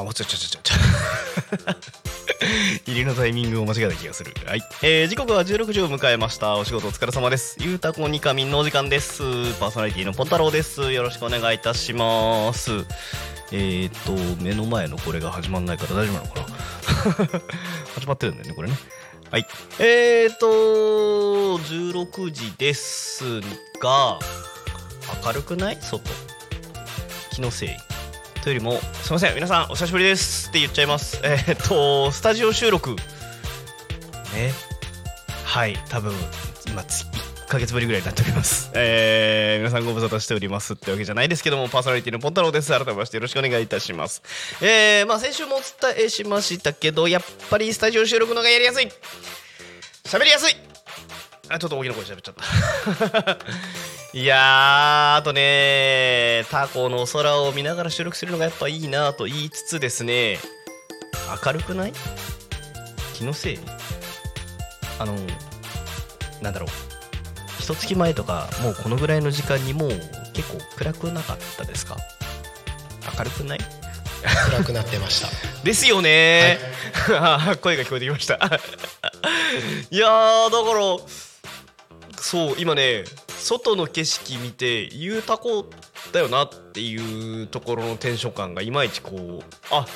あもうちょちょちょちょ。入りのタイミングを間違えた気がする。はい、えー、時刻は16時を迎えました。お仕事お疲れ様です。ゆうたこにかみんのお時間です。パーソナリティのポン太郎です。よろしくお願いいたします。えー、っと目の前のこれが始まんないから大丈夫なのかな？始まってるんだよねこれね。はい。えー、っと16時ですが明るくない？外。気のせい？というよりもすいません皆さんお久しぶりですって言っちゃいます。えーっとスタジオ収録。ね。はい多分今1ヶ月ぶりぐらいになっております。えー、皆さんご無沙汰しておりますってわけじゃないですけどもパーソナリティのポン太郎です。改めましてよろしくお願いいたします。えー、まあ先週もお伝えしましたけどやっぱりスタジオ収録のがやりやすい。喋りやすい。あちょっと大きな声で喋っちゃった。いやーあとねタコの空を見ながら収録するのがやっぱいいなと言いつつですね明るくない？気のせい？あのなんだろう。一月前とかもうこのぐらいの時間にもう結構暗くなかったですか？明るくない？暗くなってました。ですよね、あ 声が聞こえてきました。いやーだからそう今ね外の景色見てゆうたこだよなっていうところのテンション感がいまいちこうあ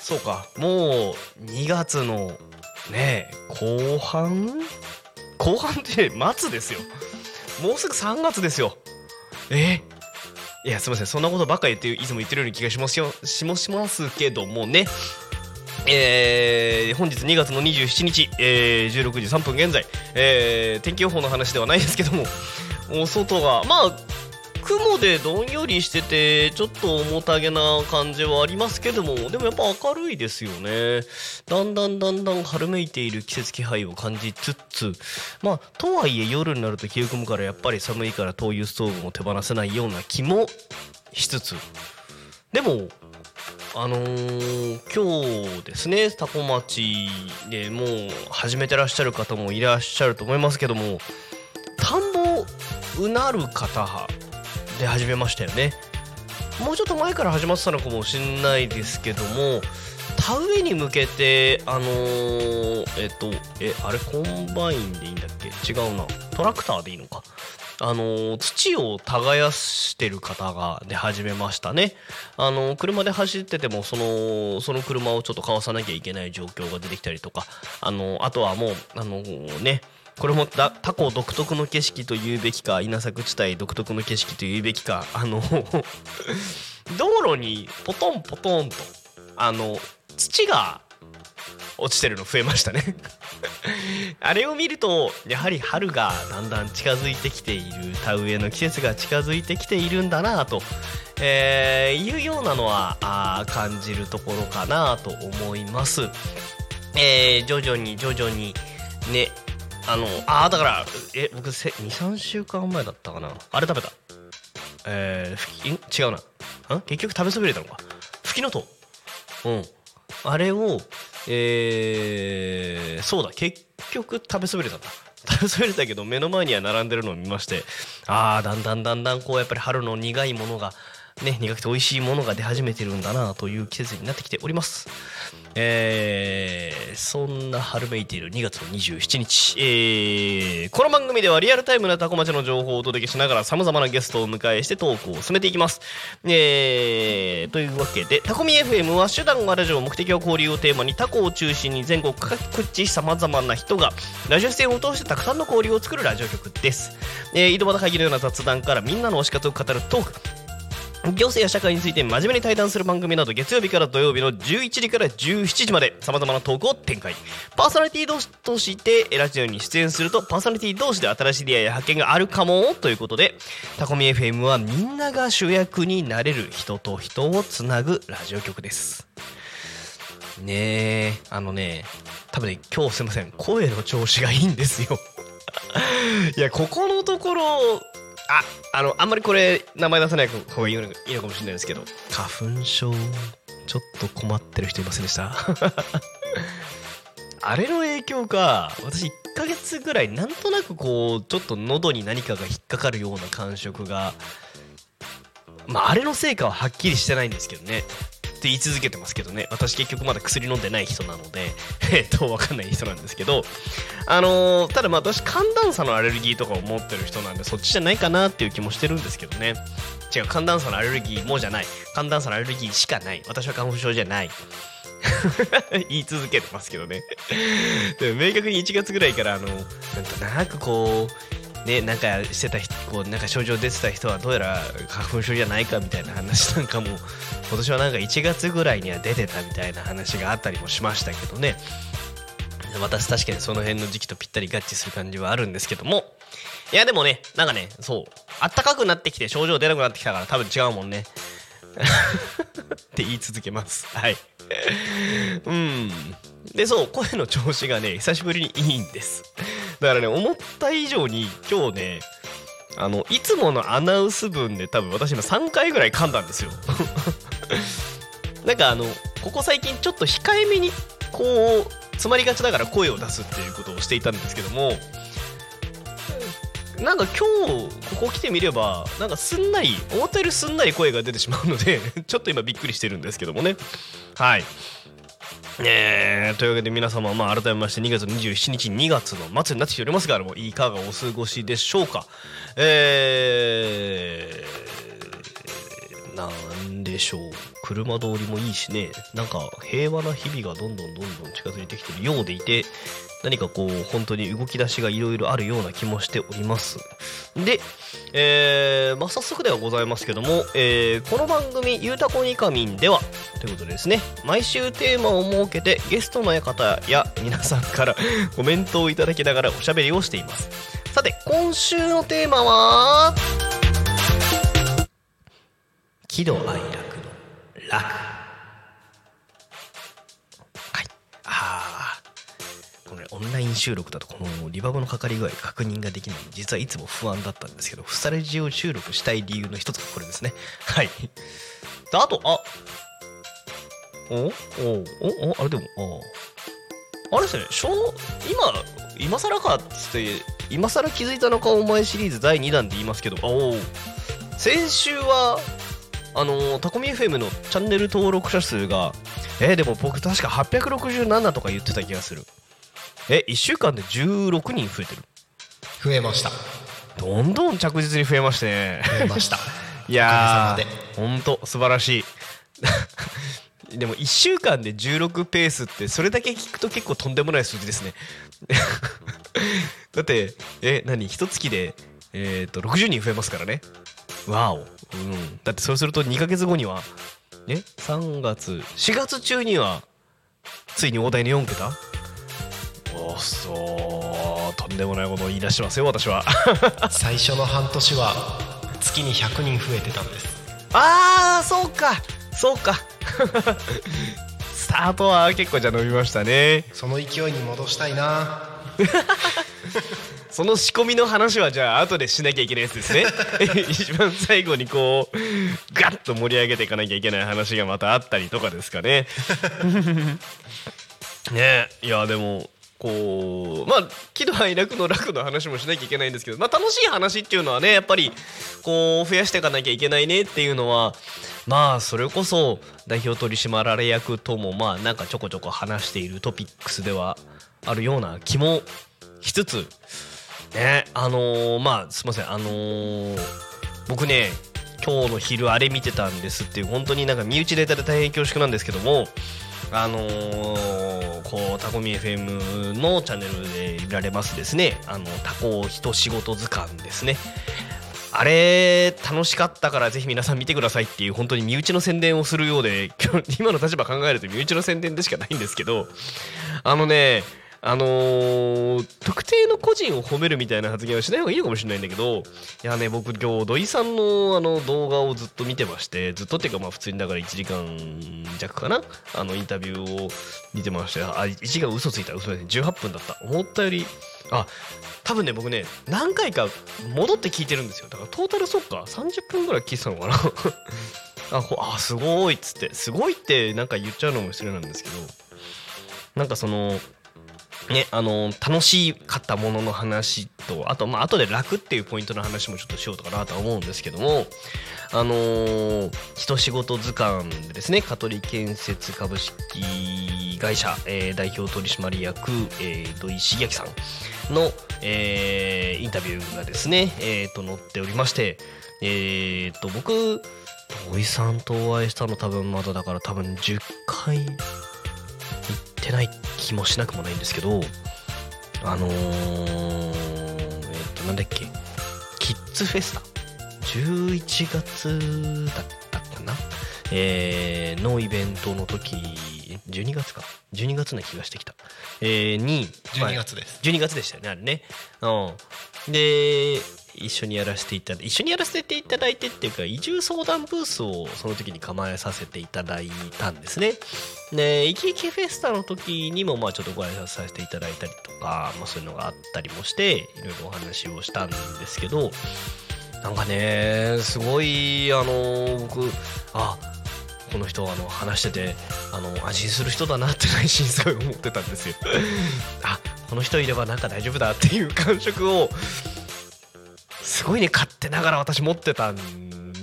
そうかもう2月のね後半後半って末ですよ。もうすぐ3月ですよ。え？いやすみませんそんなことばっかり言っていつも言ってるような気がしますよ。しもしますけどもね。えー本日2月の27日、えー16時3分現在、えー天気予報の話ではないですけども。お外が。まあ雲でどんよりしててちょっと重たげな感じはありますけどもでもやっぱ明るいですよね。だんだんだんだん春めいている季節気配を感じつつまあとはいえ夜になると冷え込むからやっぱり寒いから灯油ストーブも手放せないような気もしつつ。でもあのー今日ですね多古町でもう始めてらっしゃる方もいらっしゃると思いますけども田んぼうなる方で始めましたよね。もうちょっと前から始まってたのかもしれないですけども田植えに向けてあのーえっとえあれコンバインでいいんだっけ？違うな。トラクターでいいのか？あの土を耕してる方が出始めましたね。あの車で走っててもそのその車をちょっとかわさなきゃいけない状況が出てきたりとか、あのあとはもうあのねこれもだタコ独特の景色と言うべきか稲作地帯独特の景色と言うべきかあの 道路にポトンポトンとあの土が落ちてるの増えましたね あれを見るとやはり春がだんだん近づいてきている田植えの季節が近づいてきているんだなと、えーいうようなのはあ感じるところかなと思います。えー徐々に徐々にあのあーだからえ僕23週間前だったかな。あれ食べた？えーふきん？違うな。ん結局食べそびれたのか。ふきのと。ううん。あれをえーそうだ。結局食べそびれたんだ。食べそびれたけど目の前には並んでるのを見まして。ああだんだんだんだんこうやっぱり春の苦いものがね苦くて美味しいものが出始めてるんだなという季節になってきております。えーそんな春めいている2月の27日、えーこの番組ではリアルタイムなタコ町の情報をお届けしながら様々なゲストを迎えしてトークを進めていきます。えーというわけで、タコミ FM は手段がラジオ、目的は交流をテーマにタコを中心に全国各地様々な人がラジオ出演を通してたくさんの交流を作るラジオ局です。えー井戸端会議のような雑談からみんなの推し活を語るトーク、行政や社会について真面目に対談する番組など月曜日から土曜日の11時から17時までさまざまなトークを展開。パーソナリティ同士としてラジオに出演するとパーソナリティ同士で新しい出会いや発見があるかもということでタコミ FM はみんなが主役になれる人と人をつなぐラジオ局です。ねえあのね多分ね今日すいません。声の調子がいいんですよ。いやここのところああのあんまりこれ名前出さない方がいいのかもしれないですけど。花粉症ちょっと困ってる人いませんでした？あれの影響か私1ヶ月ぐらいなんとなくこうちょっと喉に何かが引っかかるような感触が。まああれのせいかははっきりしてないんですけどね。って言い続けてますけどね。私結局まだ薬飲んでない人なので えっと分かんない人なんですけど。あのーただまあ私寒暖差のアレルギーとかを持ってる人なんでそっちじゃないかなっていう気もしてるんですけどね。違う寒暖差のアレルギーもじゃない。寒暖差のアレルギーしかない。私は花粉症じゃない。言い続けてますけどね。でも明確に1月ぐらいからあのなんとなくこうねなんかしてた人こうなんか症状出てた人はどうやら花粉症じゃないかみたいな話なんかも今年はなんか1月ぐらいには出てたみたいな話があったりもしましたけどね。私確かにその辺の時期とぴったり合致する感じはあるんですけども。いやでもねなんかねそうあったかくなってきて症状出なくなってきたから多分違うもんね。って言い続けます。はい。うん。でそう声の調子がね久しぶりにいいんです。だからね思った以上に今日ねあのいつものアナウンス分で多分私今3回ぐらい噛んだんですよ。なんかあのここ最近ちょっと控えめにこう詰まりがちだから声を出すっていうことをしていたんですけどもなんか今日ここ来てみればなんかすんなり思ったよりすんなり声が出てしまうので ちょっと今びっくりしてるんですけどもね。はい。えー、というわけで皆様、まあ、改めまして2月27日2月の末になってきておりますがもいかがお過ごしでしょうか。えー、でしょう。車通りもいいしね。なんか平和な日々がどんどんどんどん近づいてきてるようでいて何かこう本当に動き出しがいろいろあるような気もしております。で、えーまあ、早速ではございますけども、えーこの番組「ゆうたこにかみん」ではということでですね毎週テーマを設けてゲストの方や皆さんからコメントをいただきながらおしゃべりをしています。さて今週のテーマは喜怒哀楽の楽。はい。ああこのねオンライン収録だとこのリバーブのかかり具合確認ができない。実はいつも不安だったんですけどフスタレジオ収録したい理由の一つがこれですね。はい。あとあ。おおおおあれでもああれですね小今今更かっつって今更気づいたのかお前シリーズ第2弾で言いますけど。おお先週はあのタコミ FM のチャンネル登録者数がえーでも僕確か867とか言ってた気がする。え1週間で16人増えてる。増えました。どんどん着実に増えまして。ね増えました。いやーほんと素晴らしい。でも1週間で16ペースってそれだけ聞くと結構とんでもない数字ですね。だってえ何？一月でえっ、と60人増えますからねわお、うん、だってそうすると2ヶ月後にはえ3月。4月中にはついに大台の4桁？おそうとんでもないことを言い出してますよ私は。最初の半年は月に100人増えてたんです。あーそうか。そうか。スタートは結構じゃあ伸びましたね。その勢いに戻したいな その仕込みの話はじゃあ後でしなきゃいけないやつですね。一番最後にこうガッと盛り上げていかなきゃいけない話がまたあったりとかですかね。ねいやでもこうまあ喜怒哀楽の楽の話もしなきゃいけないんですけど、まあ、楽しい話っていうのはねやっぱりこう増やしていかなきゃいけないねっていうのはまあそれこそ代表取締役ともまあなんかちょこちょこ話しているトピックスではあるような気もしつつね。あのーまあすいません。あのー僕ね今日の昼あれ見てたんですっていう本当になんか身内ネタで大変恐縮なんですけどもあのーこうタコミ FM のチャンネルで見られますですね。あのタコ人仕事図鑑ですね。あれ楽しかったからぜひ皆さん見てくださいっていう本当に身内の宣伝をするようで今日今の立場考えると身内の宣伝でしかないんですけどあのねあのー特定の個人を褒めるみたいな発言はしない方がいいのかもしれないんだけどいやね僕今日土井さんのあの動画をずっと見てましてずっとっていうかまあ普通にだから1時間弱かなあのインタビューを見てましてあ1時間嘘ついた。嘘ですね18分だった。思ったよりあ多分ね僕ね何回か戻って聞いてるんですよ。だからトータルそっか30分ぐらい聞いてたのかな。あほあすごいっつって。すごいってなんか言っちゃうのも失礼なんですけど。なんかそのねあの楽しかったものの話とあとまあ後で楽っていうポイントの話もちょっとしようとかなとは思うんですけどもあのー一仕事図鑑でですね。香取建設株式会社、えー代表取締役、えー土井茂明さんの、えーインタビューがですね、えーと載っておりましてえーと僕土井さんとお会いしたの多分まだだから多分10回ってない気もしなくもないんですけどあのー、えっとなんだっけ。キッズフェスタ。11月だったかな。えーのイベントの時12月か。12月な気がしてきた、えーに12月です。12月でしたよねあれね。うん。で一緒にやらせていただいて一緒にやらせていただいてっていうか移住相談ブースをその時に構えさせていただいたんですね。でイキイキフェスタの時にもまあちょっとご挨拶させていただいたりとか、まあ、そういうのがあったりもしていろいろお話をしたんですけどなんかねすごいあの僕あこの人あの話しててあの安心する人だなって内心 すごい思ってたんですよ。あこの人いればなんか大丈夫だっていう感触をすごいね勝手ながら私持ってたん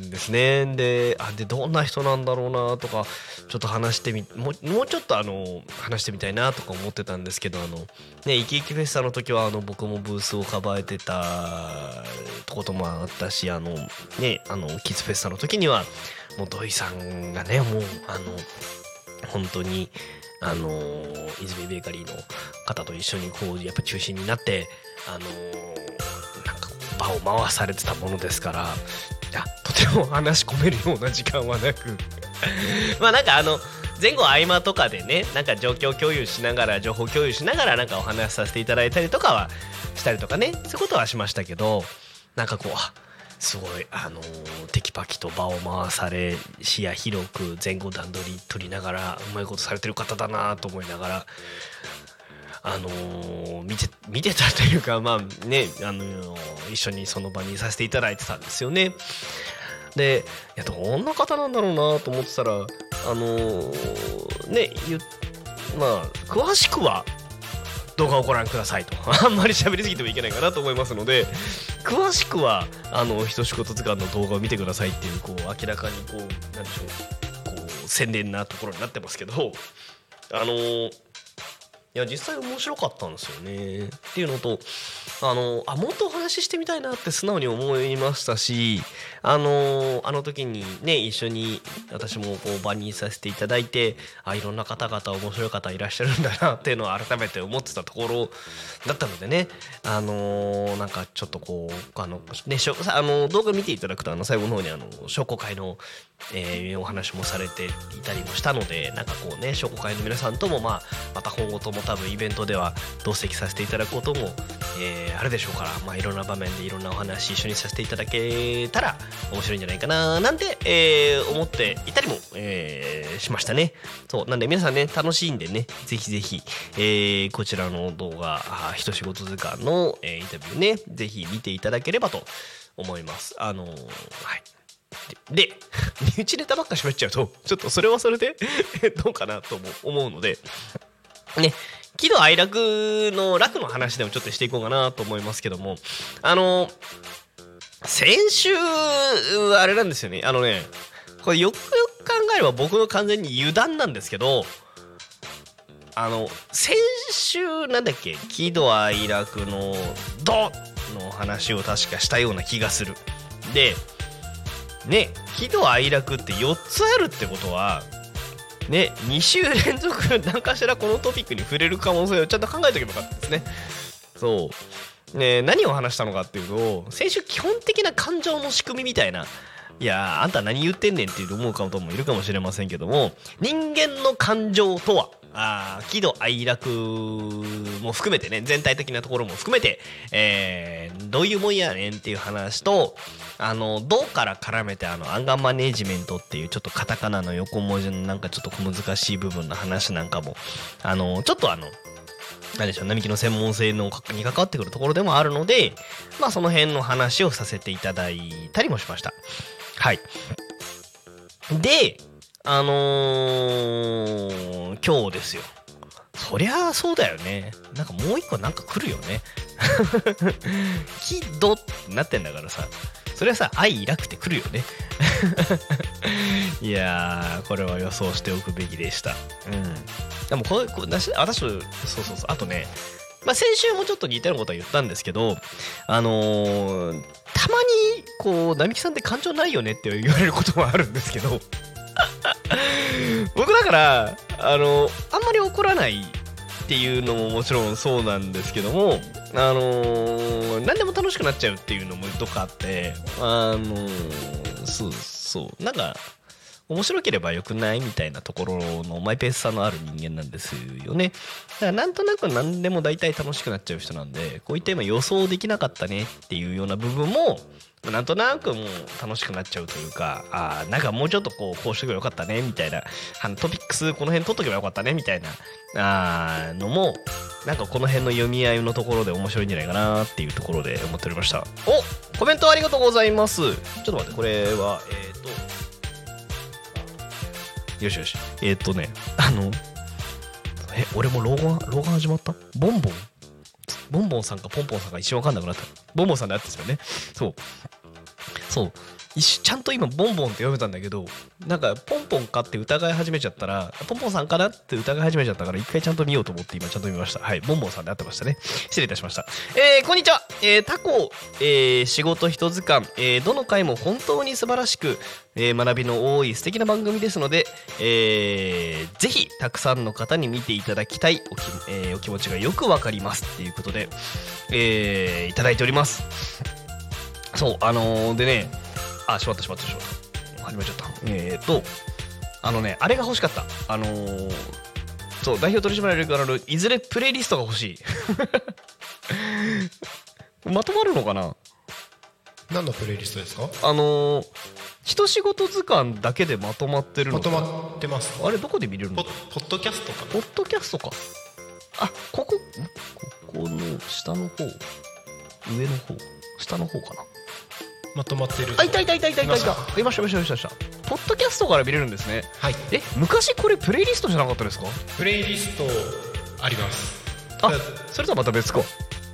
ですね。であでどんな人なんだろうなとかちょっと話してみもうもうちょっとあの話してみたいなとか思ってたんですけどあのねイキイキフェスタの時はあの僕もブースをかばえてたこともあったしあのねあのキッズフェスタの時にはもう土井さんがねもうあの本当にあの泉ベーカリーの方と一緒にこうやっぱ中心になってあの場を回されてたものですからいやとても話し込めるような時間はなく。まあなんかあの前後合間とかでねなんか状況共有しながら情報共有しながらなんかお話しさせていただいたりとかはしたりとかねそういうことはしましたけどなんかこうすごいあのーテキパキと場を回され視野広く前後段取り取りながらうまいことされてる方だなと思いながらあのー見て見てたというかまあねあのー一緒にその場にいさせていただいてたんですよね。でいやどんな方なんだろうなと思ってたらあのーねまあ詳しくは動画をご覧くださいと あんまり喋りすぎてもいけないかなと思いますので詳しくはあのひとしこと図鑑の動画を見てくださいっていうこう明らかにこうなんでしょうこう宣伝なところになってますけどあのーいや実際面白かったんですよね。っていうのとあのあもっとお話ししてみたいなって素直に思いましたしあのあの時にね一緒に私もこう場にさせていただいてあいろんな方々面白い方いらっしゃるんだなっていうのを改めて思ってたところだったのでねあのなんかちょっとこうあのねしょあの動画見ていただくとあの最後の方にあの商工会の、えーお話もされていたりもしたのでなんかこうね商工会の皆さんとも、まあ、また今後とも多分イベントでは同席させていただくことも、えーあるでしょうから、まあ、いろんな場面でいろんなお話一緒にさせていただけたら面白いんじゃないかななんて、えー思っていたりも、えーしましたね。そうなんで皆さんね楽しいんでねぜひぜひ、えーこちらの動画あ一仕事図鑑の、えインタビューねぜひ見ていただければと思います。あのはい。で 身内ネタばっか喋っちゃうとちょっとそれはそれで どうかなとも思うのでね喜怒哀楽の楽の話でもちょっとしていこうかなと思いますけども。あの先週あれなんですよね。あのねこれよくよく考えれば僕の完全に油断なんですけどあの先週なんだっけ？喜怒哀楽の「ド」の話を確かしたような気がする。でね喜怒哀楽って4つあるってことはね2週連続何かしらこのトピックに触れる可能性をちゃんと考えとけばよかったですね。そう。ね、何を話したのかっていうと先週基本的な感情の仕組みみたいないやーあんた何言ってんねんって思う方もいるかもしれませんけども人間の感情とはあー喜怒哀楽も含めてね全体的なところも含めて、えーどういうもんやねんっていう話とあのどうから絡めてあのアンガーマネジメントっていうちょっとカタカナの横文字のなんかちょっと小難しい部分の話なんかもあのちょっとあの何でしょう並木の専門性のに関わってくるところでもあるのでまあその辺の話をさせていただいたりもしました。はい。であのー今日ですよ。そりゃそうだよね。なんかもう一個なんか来るよね。喜怒ってなってんだからさ。それはさ愛楽って来るよね。いやーこれは予想しておくべきでした。うん。でもこれ私私そうそうそう。あとねまあ、先週もちょっと似たようなことは言ったんですけど、あのーたまにこう並木さんって感情ないよねって言われることもあるんですけど僕だからあのあんまり怒らないっていうのももちろんそうなんですけどもあのー何でも楽しくなっちゃうっていうのもどっかあってあのーそうそう。なんか面白ければよくないみたいなところのマイペースさのある人間なんですよね。だからなんとなく何でも大体楽しくなっちゃう人なんでこういった今予想できなかったねっていうような部分もなんとなくもう楽しくなっちゃうというかあーなんかもうちょっとこうこうしてくればよかったねみたいなあのトピックスこの辺取っとけばよかったねみたいなあのもなんかこの辺の読み合いのところで面白いんじゃないかなっていうところで思っておりましたおコメントありがとうございますちょっと待ってこれはえっ、とよしよし。えっ、とねあのえ俺も老眼老眼始まった？ボンボン？ボンボンさんかポンポンさんが一瞬わかんなくなった。ボンボンさんであったんですよね。そう。そう。ちゃんと今ボンボンって読めたんだけどなんかポンポンかって疑い始めちゃったらポンポンさんかなって疑い始めちゃったから一回ちゃんと見ようと思って今ちゃんと見ました。はいボンボンさんであってましたね。失礼いたしました。えー、こんにちは、えー、タコ、えー、仕事一図鑑、えー、どの回も本当に素晴らしく、えー学びの多い素敵な番組ですので、えーぜひたくさんの方に見ていただきたいおき,、えーお気持ちがよくわかりますっていうことで、えーいただいております。そうあのーでねあしまったしまったしまった。始めちゃった。えーとあのねあれが欲しかった。あのーそう代表取締役からのいずれプレイリストが欲しい。まとまるのかな？何のプレイリストですか？あのー、一仕事図鑑だけでまとまってるのか。まとまってます。あれどこで見れるの？ポポッドキャストかポッドキャストか。あここんここの下の方。上の方。下の方かなまとまってるあいたいたいたいたいたい。たいました。いましたいましたいました。ポッドキャストから見れるんですね。はい。え昔これプレイリストじゃなかったですか？プレイリストあります。あ。だそれとはまた別か。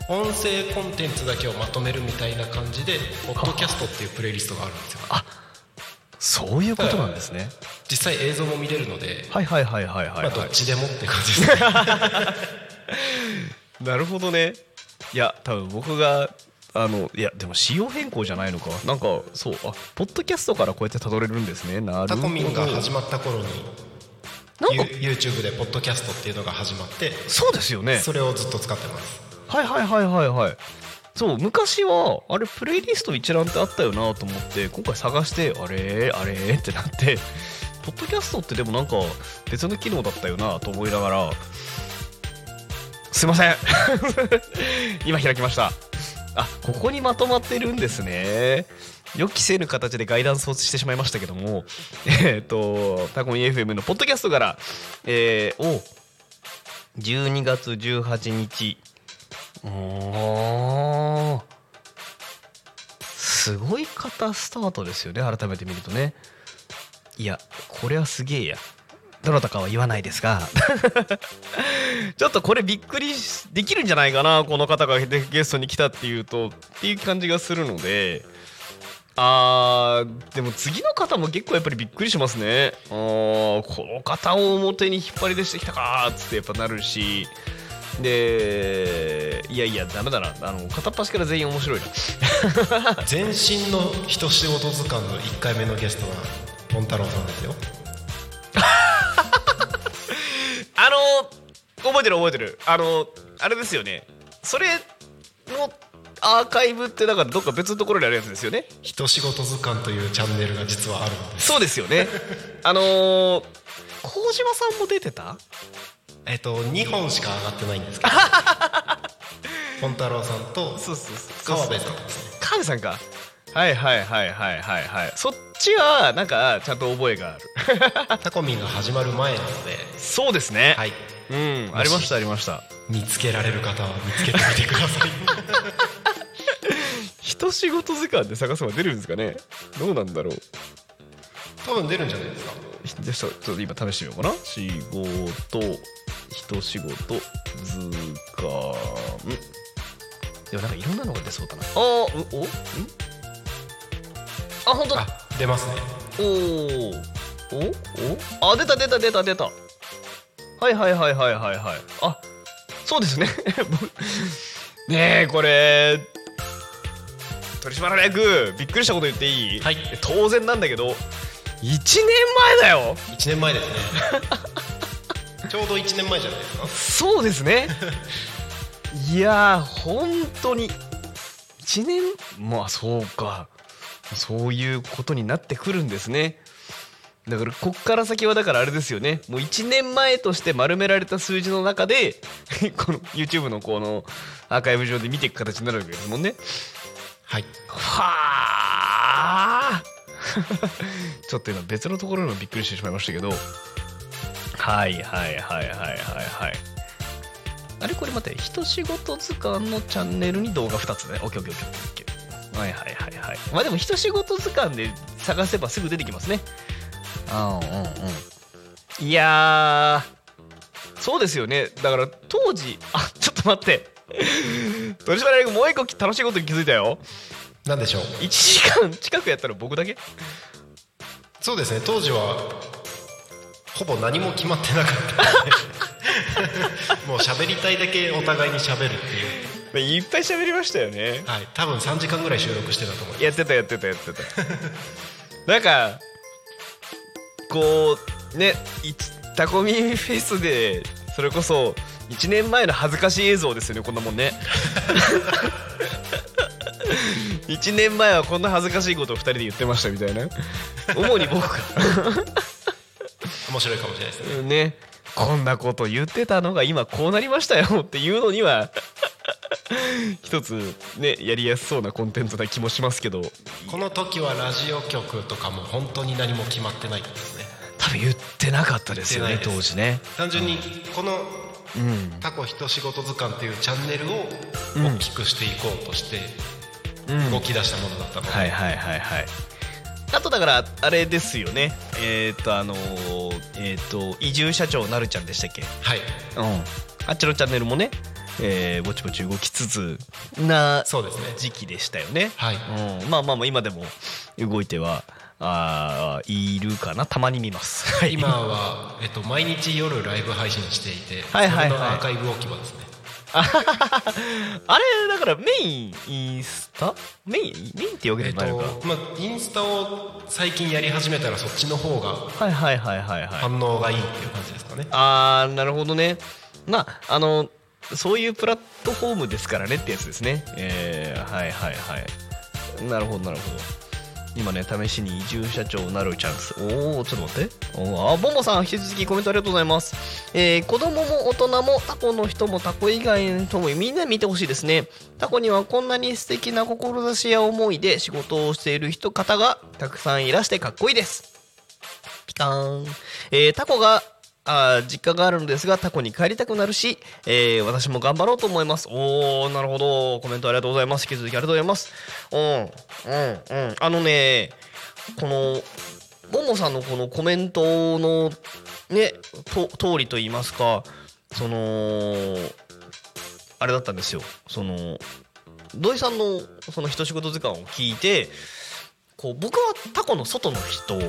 音声コンテンツだけをまとめるみたいな感じでポッドキャストっていうプレイリストがあるんですよ。そういうことなんですね。実際映像も見れるので、はいはいはいはいはい、まあ、どはいっちでもって感じです。ね なるほどね。いや多分僕があのいやでも仕様変更じゃないのか。なんかそうあポッドキャストからこうやってたどれるんですね。なるほど。タコミンが始まった頃になんか You- YouTube でポッドキャストっていうのが始まってそうですよね。それをずっと使ってます。はいはいはいはいはい。そう昔はあれプレイリスト一覧ってあったよなと思って今回探してあれあれ？ってなってポッドキャストってでもなんか別の機能だったよなと思いながらすいません。今開きましたあここにまとまってるんですね。予期せぬ形でガイダンスをしてしまいましたけども。えっ、とタコミ FM のポッドキャストからえー、お12月18日。おー。すごい方スタートですよね改めて見るとね。いやこれはすげえや。どなたかは言わないですが。ちょっとこれびっくりしできるんじゃないかなこの方がゲゲストに来たっていうとっていう感じがするので。あーでも次の方も結構やっぱりびっくりしますね。あーこの方を表に引っ張り出してきたかーっつってやっぱなるし。でいやいやダメだな。あの片っ端から全員面白いな。全身の一仕事図鑑の1回目のゲストはポン太郎さんですよ あの覚えてる覚えてる。あのあれですよね。それのアーカイブってだからどっか別のところにあるやつですよね。一仕事図鑑というチャンネルが実はあるんです。そうですよね。あのー、麹島さんも出てた？えっと2本しか上がってないんですけど。本太郎さんと川辺さん。川辺さんかはいはいはいはいはいはい。そっちはなんかちゃんと覚えがある。タコミンが始まる前なので。そうですね。はい。うんありましたありました。見つけられる方は見つけてみてください。一仕事図鑑で探せば出るんですかね。どうなんだろう。多分出るんじゃないですか。じゃあちょっと今試してみようかな。仕事一仕事図鑑。でもなんかいろんなのが出そうだな。あーうおん？あ本当だ。あ出ますね。おー。お？お？あ出た出た出た出た。はいはいはいはいはいはい。あそうですね。ねえこれ。取締役びっくりしたこと言っていい、はい。当然なんだけど1年前だよ。1年前ですね。ちょうど1年前じゃないですか。そうですね。いやー本当に1年？まあそうかそういうことになってくるんですね。だからこっから先はだからあれですよね。もう1年前として丸められた数字の中で この YouTube のこのアーカイブ上で見ていく形になるわけですもんね。はい。はあ。ちょっと今別のところのびっくりしてしまいましたけど。はいはいはいはいはいはい。あれこれ待って一仕事図鑑のチャンネルに動画2つね。オはいはいはいはい。まあでも一仕事図鑑で探せばすぐ出てきますね。あうんうんうん。いやーそうですよね。だから当時あちょっと待って。取締役もう一個楽しいことに気づいたよ。何でしょう？1時間近くやったら僕だけ？そうですね。当時はほぼ何も決まってなかったので。もう喋りたいだけお互いに喋るっていういっぱい喋りましたよね。はい多分3時間ぐらい収録してたと思います。やってたやってたやってた。なんかこうねいタコミフェスでそれこそ1年前の恥ずかしい映像ですよねこんなもんね。1年前はこんな恥ずかしいことを2人で言ってましたみたいな。主に僕が。面白いかもしれないですね。ねこんなこと言ってたのが今こうなりましたよっていうのには 一つねやりやすそうなコンテンツな気もしますけど。この時はラジオ局とかも本当に何も決まってないですね。多分言ってなかったですよね当時ね。単純にこのうん「タコ一仕事図鑑」っていうチャンネルを大きくしていこうとしてうん。動き出したものだったので、はいはいはいはい。あとだからあれですよね。えっ、とあのーえっ、と移住社長なるちゃんでしたっけ？はい。うん。あっちのチャンネルもね、えーぼちぼち動きつつなそうですね。時期でしたよね。はい。うん、まあまあまあ今でも動いてはあーいるかな。たまに見ます。はい今は、えっと、毎日夜ライブ配信していて、はいはいはい。それのアーカイブ置き場ですね あれだからメインインスタ？メインメインっていうわけえっでもないのか、とまあインスタを最近やり始めたらそっちの方がはいはいはいはいはい。反応がいいっていう感じですかね。あーなるほどね。まああのそういうプラットフォームですからねってやつですね。えー、はいはいはい。なるほどなるほど今ね試しに移住社長なるチャンス。おおちょっと待って。おあボンボさん引き続きコメントありがとうございます。えー子供も大人もタコの人もタコ以外の人もみんな見てほしいですね。タコにはこんなに素敵な志や思いで仕事をしている人方がたくさんいらしてかっこいいです。ピカーン、えータコがあ実家があるのですがタコに帰りたくなるし、えー私も頑張ろうと思います。おーなるほど。コメントありがとうございます。引き続きありがとうございます。うんうんうん。あのねこのボンボさんのこのコメントのねと通りと言いますかそのあれだったんですよ。その土井さんのその一仕事図鑑を聞いてこう僕はタコの外の人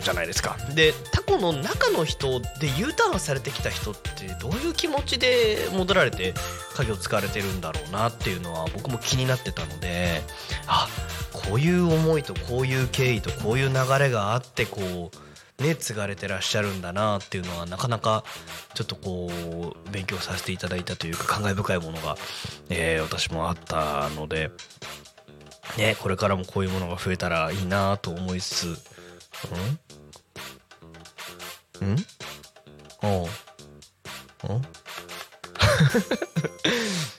じゃないですか。でタコの中の人で U ターンされてきた人ってどういう気持ちで戻られて家業使われてるんだろうなっていうのは僕も気になってたのであこういう思いとこういう経緯とこういう流れがあってこうね継がれてらっしゃるんだなっていうのはなかなかちょっとこう勉強させていただいたというか感慨深いものが、えー私もあったので、ね、これからもこういうものが増えたらいいなと思いつつ。ん？ん？おう。うん？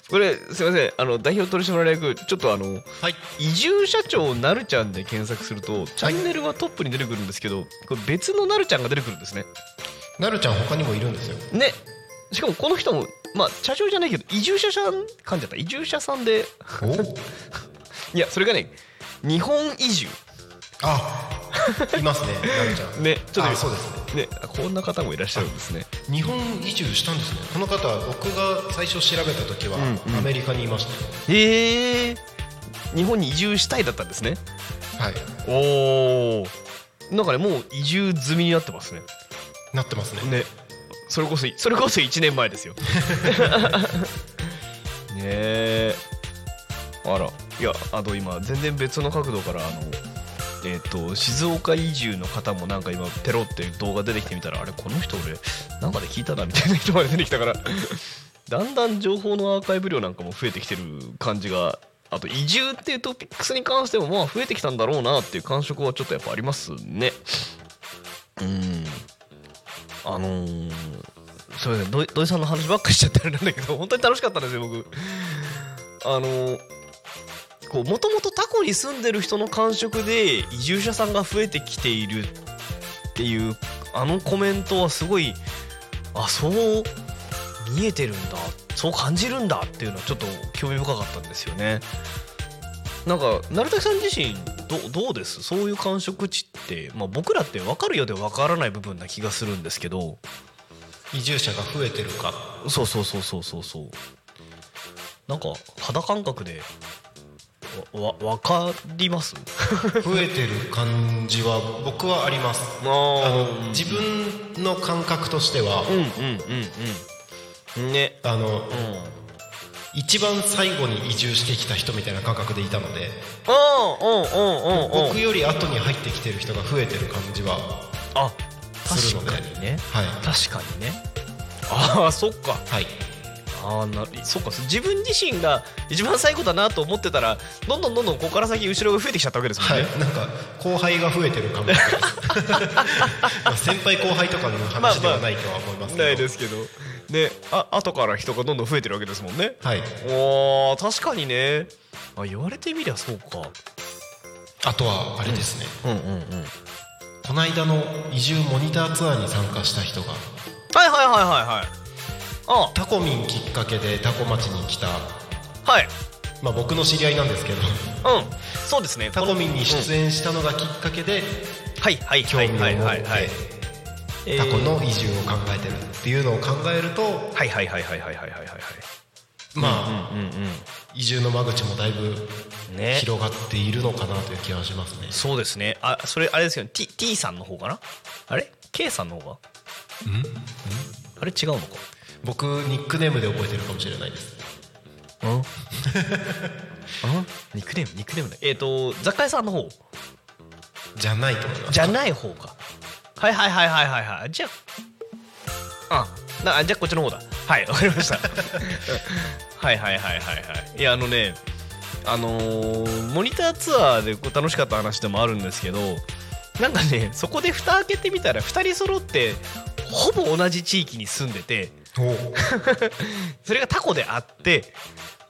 これすいません。あの代表取締役ちょっとあのはい。移住社長なるちゃんで検索するとチャンネルはトップに出てくるんですけどこれ別のなるちゃんが出てくるんですね。なるちゃん他にもいるんですよ。ね。しかもこの人もまあ社長じゃないけど移住者さん噛んじゃった。移住者さんで。お いやそれがね日本移住。あいますね ねちょっとあそうですね。ねこんな方もいらっしゃるんですね。日本移住したんですね。この方は僕が最初調べた時はうんうん。アメリカにいました。よ、へえ。日本に移住したいだったんですね。はい。おおなんかねもう移住済みになってますね。なってますね。ね。それこそそれこそ1年前ですよ。ねえあら。いやあと今全然別の角度からあのえっ、と静岡移住の方もなんか今ペロって動画出てきてみたらあれこの人俺なんかで聞いたなみたいな人が出てきたから だんだん情報のアーカイブ量なんかも増えてきてる感じがあと移住っていうトピックスに関してもまあ増えてきたんだろうなっていう感触はちょっとやっぱありますね。うん。あのー、すみません。土井さんの話ばっかりしちゃってあれなんだけど本当に楽しかったんですよ僕。あのーこうもともとタコに住んでる人の感触で移住者さんが増えてきているっていうあのコメントはすごいあそう見えてるんだ。そう感じるんだっていうのはちょっと興味深かったんですよね。なんか成田さん自身どどうです？そういう感触値って、まあ、僕らって分かるようで分からない部分な気がするんですけど移住者が増えてるか。そうそうそうそうそうそう。なんか肌感覚でわわ分かります？増えてる感じは僕はあります。ああの自分の感覚としてはうんうんうんうん。ねあのうん。一番最後に移住してきた人みたいな感覚でいたのであうんうんうんうん。僕より後に入ってきてる人が増えてる感じはあするので。確かにね。はい。確かにね。ああそっか。はいああなそっか自分自身が一番最後だなと思ってたらどんどんどんどんここから先後ろが増えてきちゃったわけですもんね、はい、なんか後輩が増えてる感覚です。まあ先輩後輩とかの話ではないとは思いますけど、ないですけど。ねあ後から人がどんどん増えてるわけですもんね。はい。おー確かにね。あ言われてみりゃそうか。あとはあれですね、うんうんうん。この間の移住モニターツアーに参加した人が。はいはいはいはいはい。あタコミンきっかけでタコ町に来た。はい。まあ、僕の知り合いなんですけど、うん、そうですね。タコミンに出演したのがきっかけで、はいはい興は味いを持ってタコの移住を考えてるっていうのを考えると、はいはいはいはいはいはいはいまあ、はいうんうん移住の間口もだいぶね。広がっているのかなという気がしますね。そうですね。あそれあれですよ。ね T, T さんの方かな？あれ？K さんの方があれ？違うのか？僕ニックネームで覚えてるかもしれないです。うん？うん？ニックネームニックネームね。えっ、と雑貨屋さんの方。じゃないと思います。じゃない方か。はいはいはいはいはいはい。じゃあ。あ。なじゃあこっちの方だ。はいわかりました。はいはいはいはいはい。いやあのねあのーモニターツアーでこう楽しかった話でもあるんですけどなんかねそこで蓋開けてみたら2人揃ってほぼ同じ地域に住んでてお それがタコであって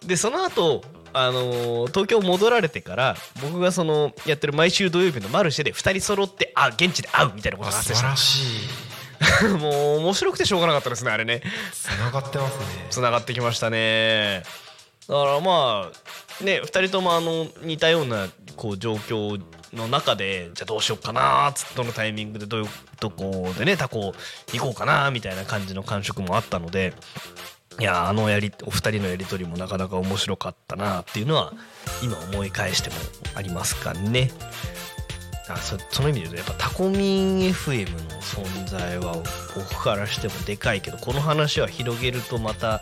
でその後あのー東京戻られてから僕がそのやってる毎週土曜日のマルシェで2人揃ってあ現地で会うみたいなことあが発生し素晴らしい。た もう面白くてしょうがなかったですねあれね。つながってますね。つながってきましたね。だからまあね2人ともあの似たようなこう状況の中でじゃあどうしようかなつどのタイミングでどういうとこでねタコ行こうかなみたいな感じの感触もあったのでいやあのやりお二人のやり取りもなかなか面白かったなっていうのは今思い返してもありますかね。あそその意味で言うとやっぱタコミン FM の存在は僕からしてもでかいけどこの話は広げるとまた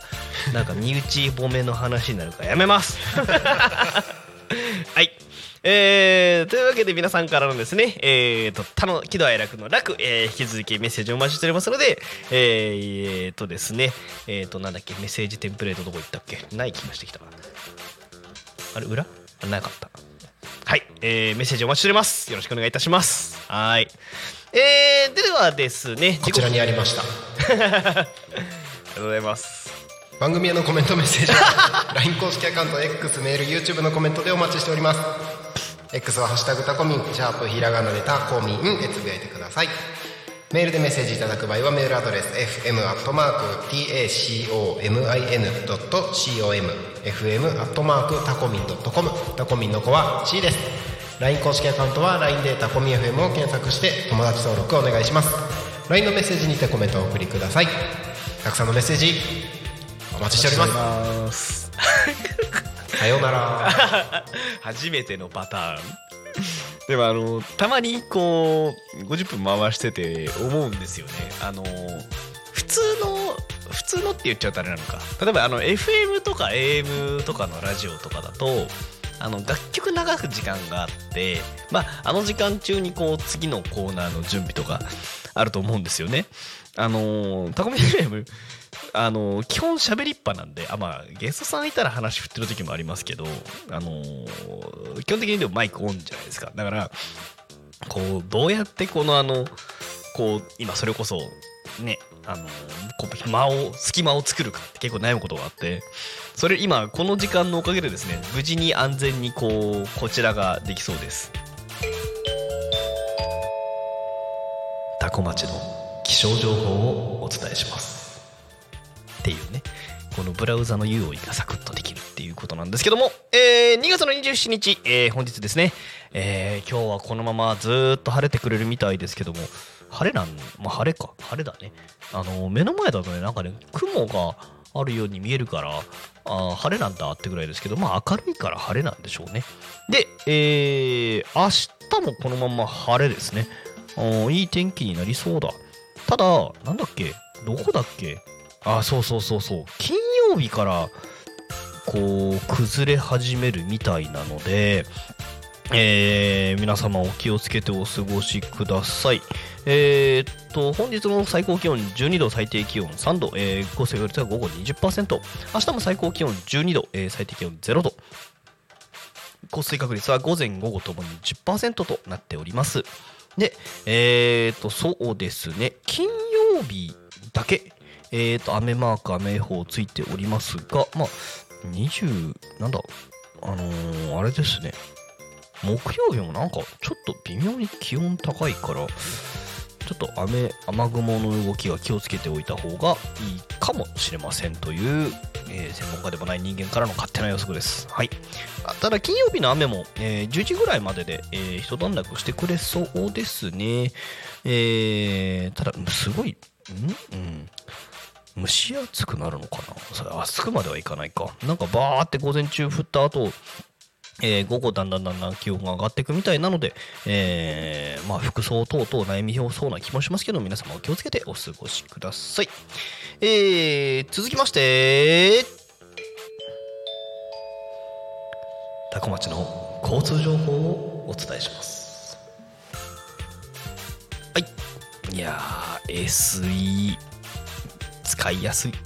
なんか身内褒めの話になるからやめます はいえー、というわけで皆さんからのですね、えーと、たの喜怒哀楽の楽、えー、引き続きメッセージをお待ちしておりますので、えー、えー、とですね、えーと、なんだっけ、メッセージテンプレートどこ行ったっけ？ない気がしてきた。あれ、裏？なかった。はい、えー、メッセージお待ちしております。よろしくお願いいたします。はい。えー、ではですね、こちらにありました ありがとうございます。番組へのコメントメッセージは LINE 公式アカウント X メール YouTube のコメントでお待ちしております X は「ハッシュタグタコミン」シャープひらがなでタコミンでつぶやいてくださいメールでメッセージいただく場合はメールアドレス fm.tacomin.com fm. タコミン .com タコミンの子は C です LINE 公式アカウントは LINE でタコミン FM を検索して友達登録お願いします LINE のメッセージにてコメントをお送りくださいたくさんのメッセージお待ちしておりますます。さようなら 初めてのパターン。でもあのたまにこう50分回してて思うんですよね。あの普通の普通のって言っちゃうとあれなのか。例えばあの FM とか AM とかのラジオとかだと。あの楽曲流す時間があって、まあ、あの時間中にこう次のコーナーの準備とかあると思うんですよね。あのタコミ FM あの基本喋りっぱなんであまあゲストさんいたら話振ってる時もありますけどあの基本的にでもマイクオンじゃないですか。だからこうどうやってこのあのこう今それこそねあのこう間を隙間を作るかって結構悩むことがあってそれ今この時間のおかげでですね無事に安全にこうこちらができそうです。タコ町の象情報をお伝えします。っていうねこのブラウザの UI がサクッとできるっていうことなんですけども、えー2月の27日、えー本日ですね、えー今日はこのままずっと晴れてくれるみたいですけども晴れなんまあ晴れか晴れだね。あの目の前だとねなんかね雲があるように見えるからあ晴れなんだってぐらいですけどまあ明るいから晴れなんでしょうね。で、えー明日もこのまま晴れですね。いい天気になりそうだ。ただなんだっけ？どこだっけ？あそうそうそうそう。金曜日からこう崩れ始めるみたいなので、えー皆様お気をつけてお過ごしください。えーっと本日の最高気温12度最低気温3度、えー、降水確率は午後20%明日も最高気温12度、えー最低気温0度。降水確率は午前午後ともに10%となっております。でえーっとそうですね。金曜日だけえー、と雨マーク、雨予報ついておりますが、まあ、20、なんだ、あのーあれですね、木曜日もなんかちょっと微妙に気温高いから、ちょっと雨、雨雲の動きは気をつけておいた方がいいかもしれませんという、えー専門家でもない人間からの勝手な予測です。はい。あただ、金曜日の雨も、えー10時ぐらいまでで、えー一段落してくれそうですね。えーただ、すごい、ん？うん。蒸し暑くなるのかな？それ暑くまではいかないか。なんかバーって午前中降った後、えー午後だんだんだんだん気温が上がっていくみたいなので、えーまあ服装等々悩みそうな気もしますけど、皆様お気をつけてお過ごしください。えー続きまして、タコ町の交通情報をお伝えします。はい。いやー、SE、使いやすい。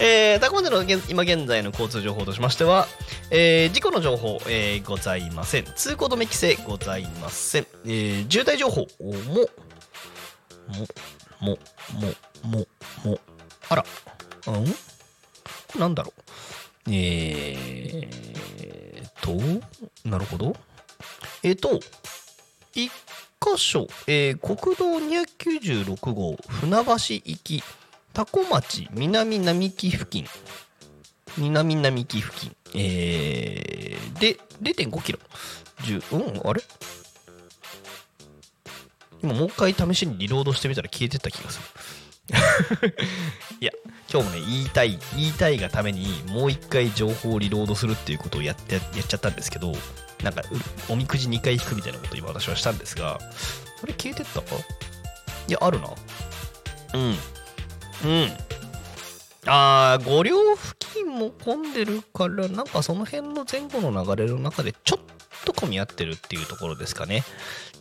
えー、タコ町の現今現在の交通情報としましては、えー事故の情報、えーございません。通行止め規制ございません。えー渋滞情報も、も、も、も、も、も、あら、うん？なんだろう？えーと、なるほど。えーと、一箇所、えー国道296号船橋行き多古町南並木付近。南並木付近。えー、で0.5キロ。10うんあれ？今もう一回試しにリロードしてみたら消えてった気がする。いや今日もね言いたい言いたいがためにもう一回情報をリロードするっていうことをやってやっちゃったんですけどなんかおみくじ2回引くみたいなことを今私はしたんですがあれ消えてったか？いやあるな。うん。うんあー五両付近も混んでるからなんかその辺の前後の流れの中でちょっと混み合ってるっていうところですかね。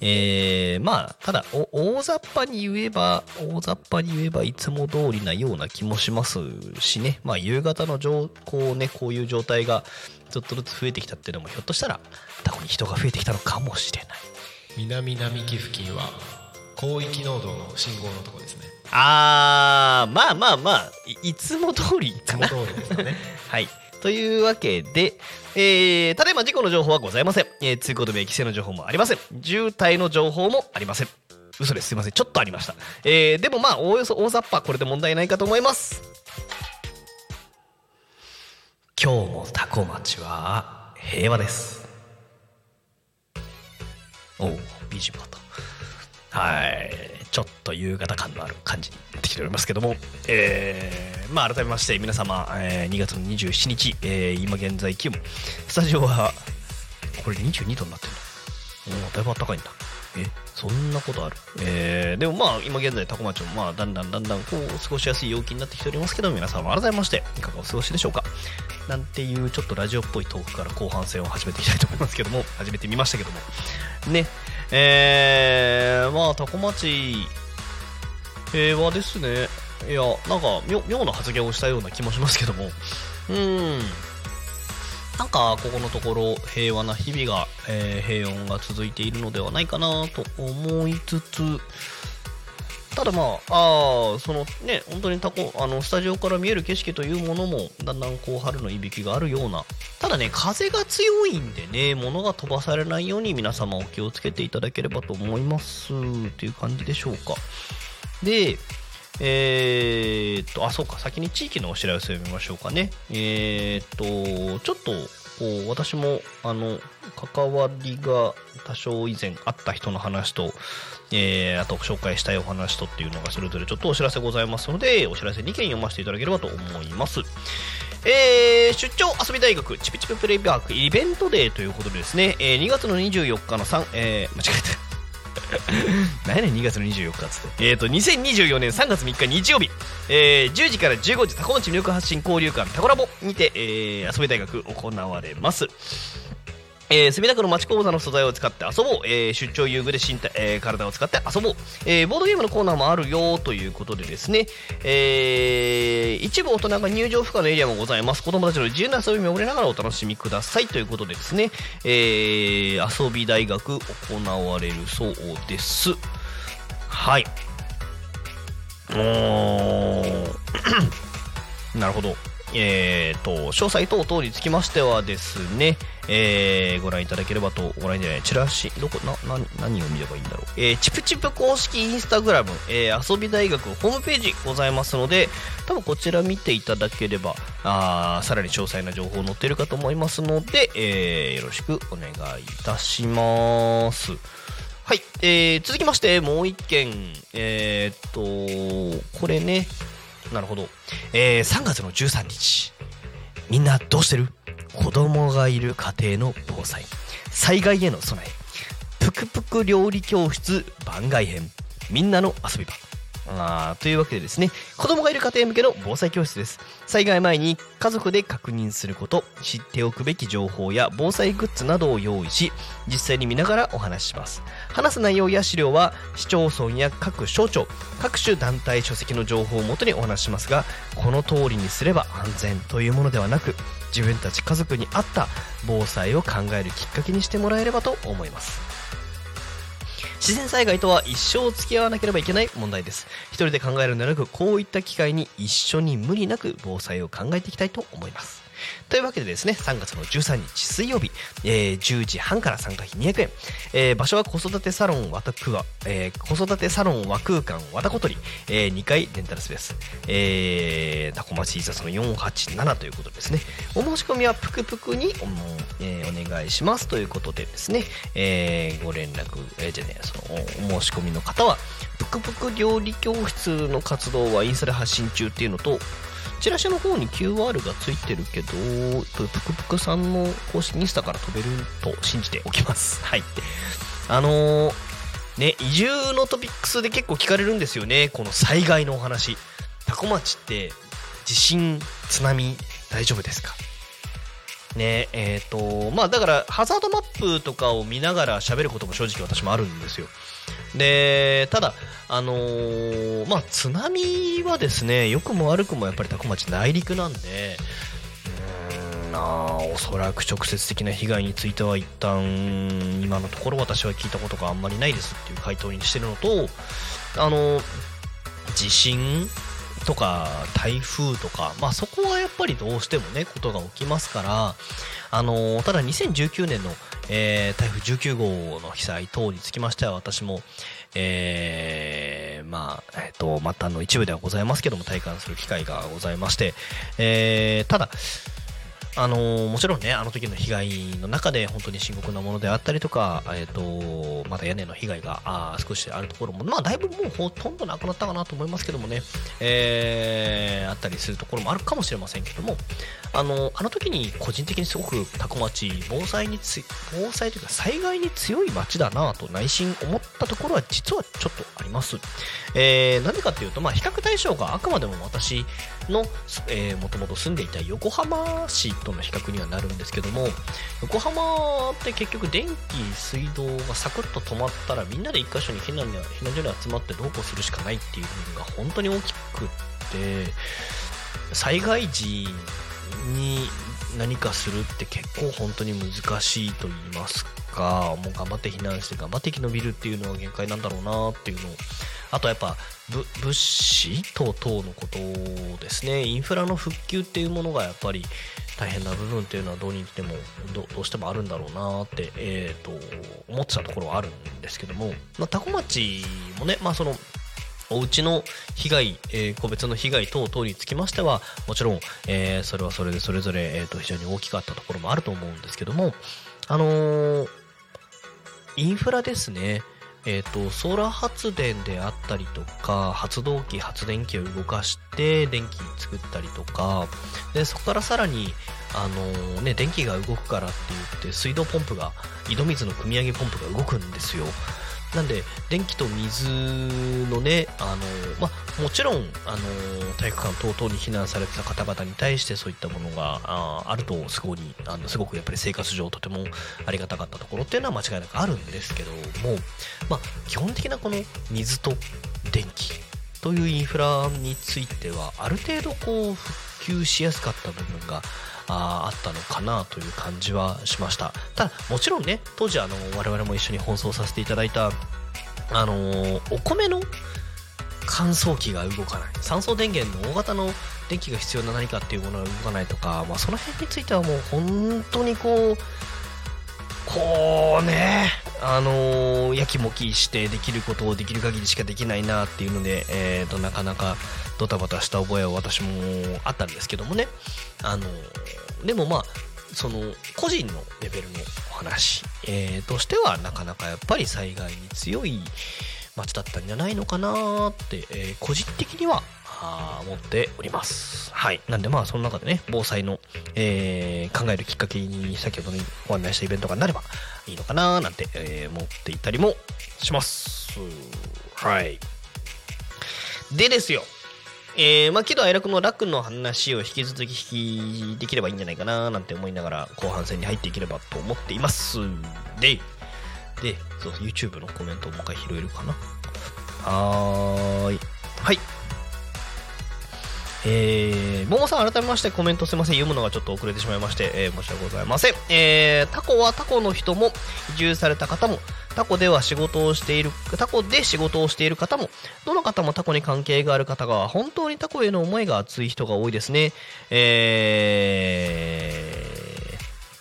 えー、まあ、ただ、大雑把に言えば、大雑把に言えばいつも通りなような気もしますしね。まあ、夕方の状こうね、こういう状態がちょっとずつ増えてきたっていうのも、ひょっとしたら、タコに人が増えてきたのかもしれない。南並木付近は広域濃度の信号のとこですねあー、まあまあまあ、いいつも通りかな。いつも通りですかね はい。というわけで、えー、ただいま事故の情報はございません。えー、通行止め、規制の情報もありません。渋滞の情報もありません。嘘です。すいません。ちょっとありました。えー、でもまあ、おおよそ大雑把、これで問題ないかと思います。今日もタコ町は平和です。おう、BGM かった。はい。ちょっと夕方感のある感じになってきておりますけども、えー、まあ改めまして皆様、えー2月の27日、えー今現在気温、スタジオは、これ22度になってるんだ。だいぶ暖かいんだ。え、そんなことある？えー、でもまあ今現在タコ町もまあだんだんだんだんこう過ごしやすい陽気になってきておりますけど皆様改めましていかがお過ごしでしょうか？なんていうちょっとラジオっぽいトークから後半戦を始めていきたいと思いますけども始めてみましたけどもねえー、まあタコ町平和ですね。いやなんか妙な発言をしたような気もしますけども。うん。なんかここのところ平和な日々が、えー平穏が続いているのではないかなと思いつつただまああそのね本当にタコあのスタジオから見える景色というものもだんだんこう春のいびきがあるようなただね風が強いんでね物が飛ばされないように皆様お気をつけていただければと思いますっていう感じでしょうかでえーっと、あ、そうか、先に地域のお知らせを見ましょうかね。えーっと、ちょっと、こう、私も、あの、関わりが多少以前あった人の話と、えー、あと紹介したいお話とっていうのがそれぞれちょっとお知らせございますので、お知らせ2件読ませていただければと思います。えー、出張遊び大学チピチピプレイバークイベントデーということでですね、えー2月の24日の3、えー、間違えた。何やねん2月の24日っつって。えっ、ー、と、2024年3月3日日曜日、えー10時から15時、タコ町魅力発信交流館タコラボにて、えー遊び大学行われます。えー、墨田区の町講座の素材を使って遊ぼう、えー出張遊具で身体、えー体を使って遊ぼう、えボードゲームのコーナーもあるよということでですね、え一部大人が入場不可のエリアもございます。子供たちの自由な遊びを見守りながらお楽しみくださいということでですね、え遊び大学行われるそうです。はい。おー。なるほど。えー、と、詳細等々につきましてはですね、えー、ご覧いただければと、ご覧じゃない、チラシ、どこ、な、な、何を見ればいいんだろう。えー、チプチプ公式インスタグラム、えー、遊び大学ホームページございますので、多分こちら見ていただければ、あーさらに詳細な情報載ってるかと思いますので、えー、よろしくお願いいたします。はい、えー、続きまして、もう一件、えー、っと、これね、なるほど。えー3月の13日。みんなどうしてる？子供がいる家庭の防災。災害への備え。ぷくぷく料理教室番外編。みんなの遊び場。あーというわけでですね、子供がいる家庭向けの防災教室です。災害前に家族で確認すること、知っておくべき情報や防災グッズなどを用意し、実際に見ながらお話しします。話す内容や資料は市町村や各省庁、各種団体書籍の情報をもとにお話ししますが、この通りにすれば安全というものではなく、自分たち家族に合った防災を考えるきっかけにしてもらえればと思います。自然災害とは一生付き合わなければいけない問題です。一人で考えるのではなく、こういった機会に一緒に無理なく防災を考えていきたいと思います。というわけでですね、3月の13日水曜日、えー10時半から参加費200円、えー場所は子育てサロン和田区は、えー子育てサロン和空間和田小鳥、えー2階レンタルスペース、えー、タコ町イザその487ということですね。お申し込みはぷくぷくにお,、えーお願いします。ということでですね、えーご連絡、えーじゃねそのお申し込みの方は、ぷくぷく料理教室の活動はインスタで発信中っていうのと、チラシの方に QR がついてるけど、ぷくぷくさんの公式インスタから飛べると信じておきます。はい。あのーね、移住のトピックスで結構聞かれるんですよね、この災害のお話。タコ町って地震、津波大丈夫ですか？ねえっ、とまあだからハザードマップとかを見ながら喋ることも正直私もあるんですよでただあのーまあ津波はですね良くも悪くもやっぱり多古町内陸なんでうーんまあおそらく直接的な被害については一旦今のところ私は聞いたことがあんまりないですっていう回答にしてるのとあの地震とか台風とか、まあ、そこはやっぱりどうしてもねことが起きますからあのただ2019年の、えー台風19号の被災等につきましては私も、えーまあえっと末端の一部ではございますけども体感する機会がございまして、えーただあのーもちろんね、あの時の被害の中で本当に深刻なものであったりとか、えっ、と、まだ屋根の被害があ少しあるところも、まあだいぶもうほとんどなくなったかなと思いますけどもね、えーあったりするところもあるかもしれませんけども、あのあの時に個人的にすごく多古町、防災につ、防災というか災害に強い町だなと内心思ったところは実はちょっとあります。えー、なんでかっていうと、まあ比較対象があくまでも私の、えー、もともと住んでいた横浜市との比較にはなるんですけども横浜って結局電気水道がサクッと止まったらみんなで一箇所に避難避難所に集まってどうこうするしかないっていう部分が本当に大きくって災害時に何かするって結構本当に難しいと言いますかもう頑張って避難して頑張って生き延びるっていうのは限界なんだろうなっていうのをあとやっぱ物資等々のことですね。インフラの復旧っていうものがやっぱり大変な部分っていうのはどうにしてもどうしてもあるんだろうなって、えー、と思ってたところはあるんですけども、まあ、多古町もね、まあ、そのお家の被害、えー個別の被害等々につきましてはもちろん、えーそれはそれでそれぞれ、えー、と非常に大きかったところもあると思うんですけども。あのーインフラですね。えー、とソーラー発電であったりとか発動機発電機を動かして電気作ったりとかでそこからさらに、あのね、電気が動くからって言って水道ポンプが井戸水の汲み上げポンプが動くんですよ。なんで電気と水のね、あのま、もちろん、あの体育館等々に避難されてた方々に対してそういったものがああるとすごいあのすごくやっぱり生活上とてもありがたかったところっていうのは間違いなくあるんですけども、ま、基本的なこの水と電気というインフラについてはある程度こう復旧しやすかった部分がああったのかなという感じはしました。ただもちろんね当時あの我々も一緒に放送させていただいたあのーお米の乾燥機が動かない。酸素電源の大型の電気が必要な何かっていうものが動かないとか、まあ、その辺についてはもう本当にこうこうねあのーやきもきしてできることをできる限りしかできないなっていうので、えー、となかなかドタバタした覚えは私もあったんですけどもねあのでもまあその個人のレベルのお話、えーとしてはなかなかやっぱり災害に強い街だったんじゃないのかなって、えー個人的には思っております。はい。なんでまあその中でね、防災の、えー考えるきっかけに先ほどにご案内したイベントがなればいいのかななんて、えー思っていたりもします。はい。でですよ。えー、まあ、喜怒哀楽の楽の話を引き続き引きできればいいんじゃないかななんて思いながら後半戦に入っていければと思っています。で、で、そう YouTube のコメントをもう一回拾えるかな？はーい。はい。えー、ももさん改めましてコメントすいません読むのがちょっと遅れてしまいまして、えー申し訳ございません。えー、タコはタコの人も移住された方もタコでは仕事をしているタコで仕事をしている方もどの方もタコに関係がある方が本当にタコへの思いが熱い人が多いですね。え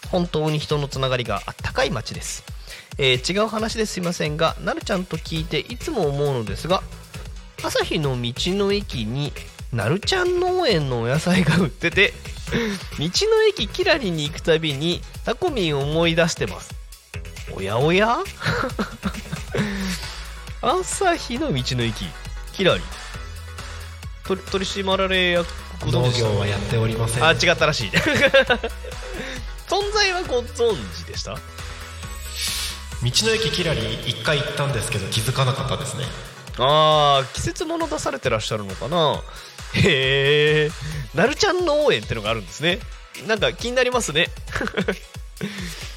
ー、本当に人のつながりがあったかい街です。えー違う話ですいませんが、なるちゃんと聞いていつも思うのですが、朝日の道の駅になるちゃん農園のお野菜が売ってて、道の駅キラリに行くたびにタコミンを思い出してます。おやおや？朝日の道の駅キラリ。取取締られ役ご存農知でした業はやっておりません。あ違ったらしい。存在はご存知でした？道の駅キラリ一回行ったんですけど気づかなかったですね。ああ季節物出されてらっしゃるのかな？へえなるちゃん農園ってのがあるんですね。なんか気になりますね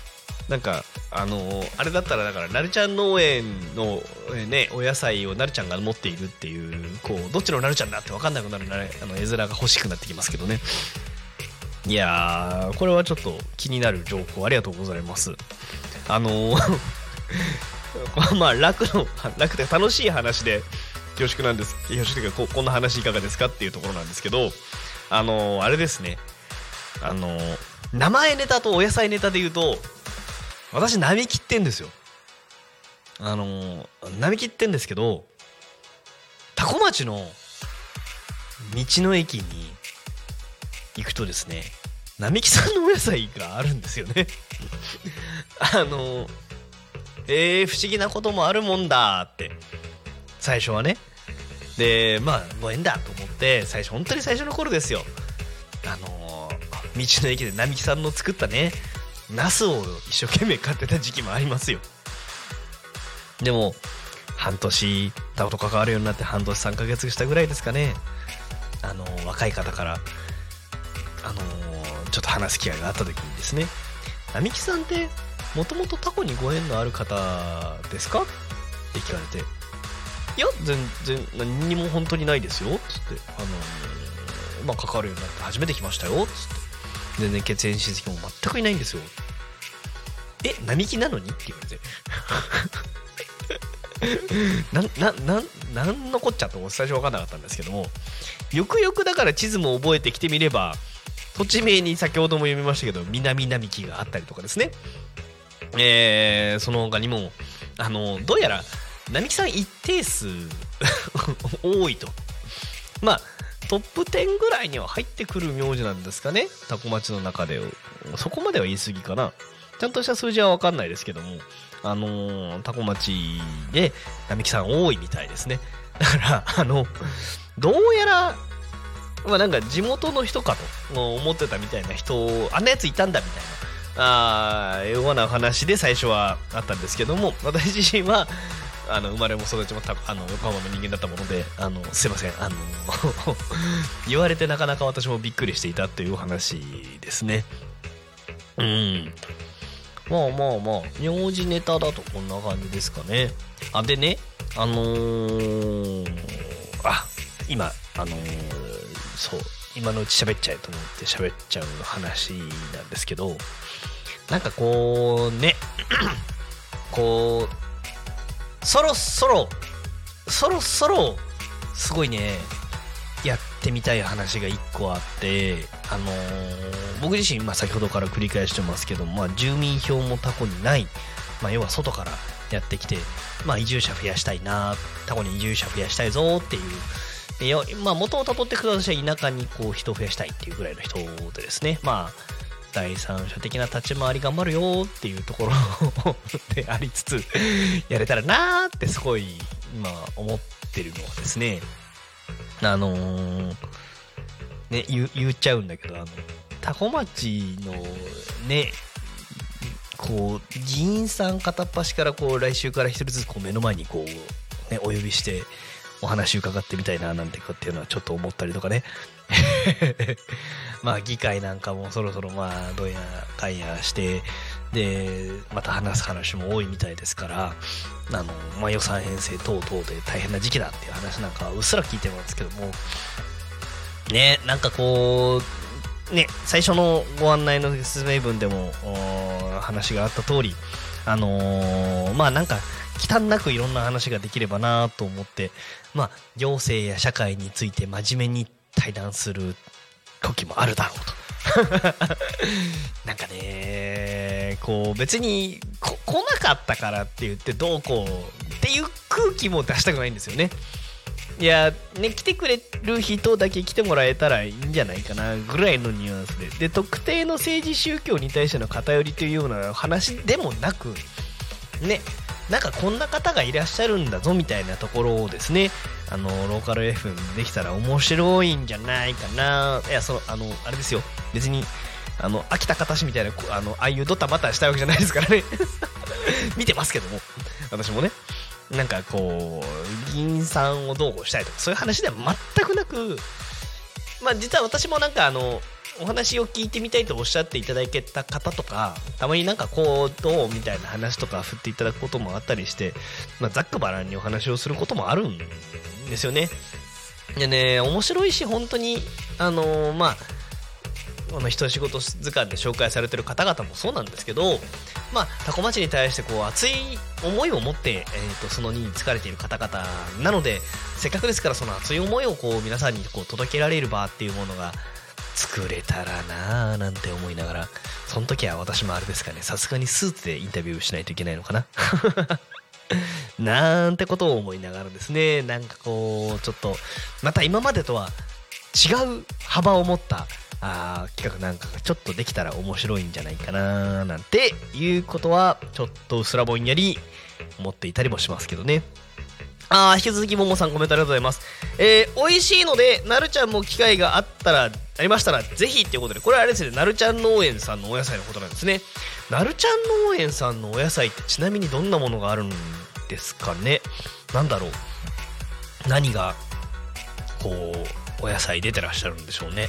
なんかあのーあれだったらだからなるちゃん農園の、えねお野菜をなるちゃんが持っているっていうこうどっちのなるちゃんだって分かんなくなるなあの絵面が欲しくなってきますけどね。いやーこれはちょっと気になる情報ありがとうございます。あのー まあ楽の楽で楽しい話で恐縮なんです。恐縮というかここんな話いかがですかっていうところなんですけどあのーあれですね。あの名前ネタとお野菜ネタで言うと私並木ってんですよ。あのー並木ってんですけど多古町の道の駅に行くとですね並木さんのお野菜があるんですよね。あのーえー、不思議なこともあるもんだって。最初はね。でまあご縁だと思って最初本当に最初の頃ですよ。あの道の駅で並木さんの作ったねナスを一生懸命買ってた時期もありますよ。でも半年タコと関わるようになって半年3ヶ月したぐらいですかね。あの若い方からあのちょっと話す機会があった時にですね。並木さんってもともとタコにご縁のある方ですか？って聞かれて。いや全然何にも本当にないですよ。っつってあのまあ関わるようになって初めて来ましたよ。っつって。全然血縁親戚も全くいないんですよ。え並木なのに？って言われて。ななななんのこっちゃと最初分かんなかったんですけどもよくよくだから地図も覚えてきてみれば土地名に先ほども読みましたけど南並木があったりとかですね。えー、その他にもあのどうやら並木さん一定数 多いと。まあトップ10ぐらいには入ってくる名字なんですかね？タコ町の中で。そこまでは言い過ぎかな。ちゃんとした数字は分かんないですけども。あのータコ町で並木さん多いみたいですね。だからあのどうやらまあなんか地元の人かと思ってたみたいな人あんなやついたんだみたいな。あーような話で最初はあったんですけども私自身はあの生まれも育ちもたあの横浜の人間だったものであのすいませんあの 言われてなかなか私もびっくりしていたというお話ですね。うん。まあまあまあ名字ネタだとこんな感じですかね。あでねあのー、あ今あのーそう今のうち喋っちゃえと思って喋っちゃう話なんですけどなんかこうね こうそろそろそろそろすごいねやってみたい話が1個あってあのー僕自身、まあ、先ほどから繰り返してますけど、まあ、住民票もタコにない、まあ、要は外からやってきて、まあ、移住者増やしたいなタコに移住者増やしたいぞっていういやまあ元をたどってください田舎にこう人を増やしたいっていうぐらいの人でですね。まあ第三者的な立ち回り頑張るよっていうところでありつつやれたらなーってすごい今思ってるのはですねあのーね言言っちゃうんだけどあの多古町のねこう議員さん片っ端からこう来週から一人ずつこう目の前にこう、ね、お呼びしてお話伺ってみたいななんてかっていうのはちょっと思ったりとかね。まあ議会なんかもそろそろまあどうやかんやしてでまた話す話も多いみたいですからあの、まあ、予算編成等々で大変な時期だっていう話なんかはうっすら聞いてますけども。ねなんかこうね最初のご案内の説明文でも話があった通りあのーまあなんか忌憚なくいろんな話ができればなと思ってまあ行政や社会について真面目に対談する時もあるだろうと。なんかねこう別に来なかったからって言ってどうこうっていう空気も出したくないんですよね。いやね来てくれる人だけ来てもらえたらいいんじゃないかなぐらいのニュアンスで。で特定の政治宗教に対しての偏りというような話でもなくねなんかこんな方がいらっしゃるんだぞみたいなところをですねあのローカル FM できたら面白いんじゃないかな。いやそのあのあれですよ。別にあの秋田方みたいなあのああいうドタバタしたわけじゃないですからね。見てますけども。私もね。なんかこう議員さんをどうこうしたいとかそういう話では全くなくまあ実は私もなんかあのお話を聞いてみたいとおっしゃっていただけた方とかたまになんかこうどうみたいな話とか振っていただくこともあったりして、まあ、ざっくばらんにお話をすることもあるんですよね。でね面白いし本当にあのーまあこの一仕事図鑑で紹介されてる方々もそうなんですけど、まあ、タコ町に対してこう熱い思いを持って、えー、とその任に就かれている方々なのでせっかくですからその熱い思いをこう皆さんにこう届けられる場っていうものが作れたらなあなんて思いながらその時は私もあれですかねさすがにスーツでインタビューしないといけないのかな。なんてことを思いながらですねなんかこうちょっとまた今までとは違う幅を持ったあ企画なんかがちょっとできたら面白いんじゃないかななんていうことはちょっとうすらぼんやり思っていたりもしますけどね。あー引き続きももさんコメントありがとうございます。えー、美味しいのでなるちゃんも機会があったらありましたらぜひっていうことでこれはあれですねなるちゃん農園さんのお野菜のことなんですね。なるちゃん農園さんのお野菜ってちなみにどんなものがあるんですかね？なんだろう？何がこうお野菜出てらっしゃるんでしょうね？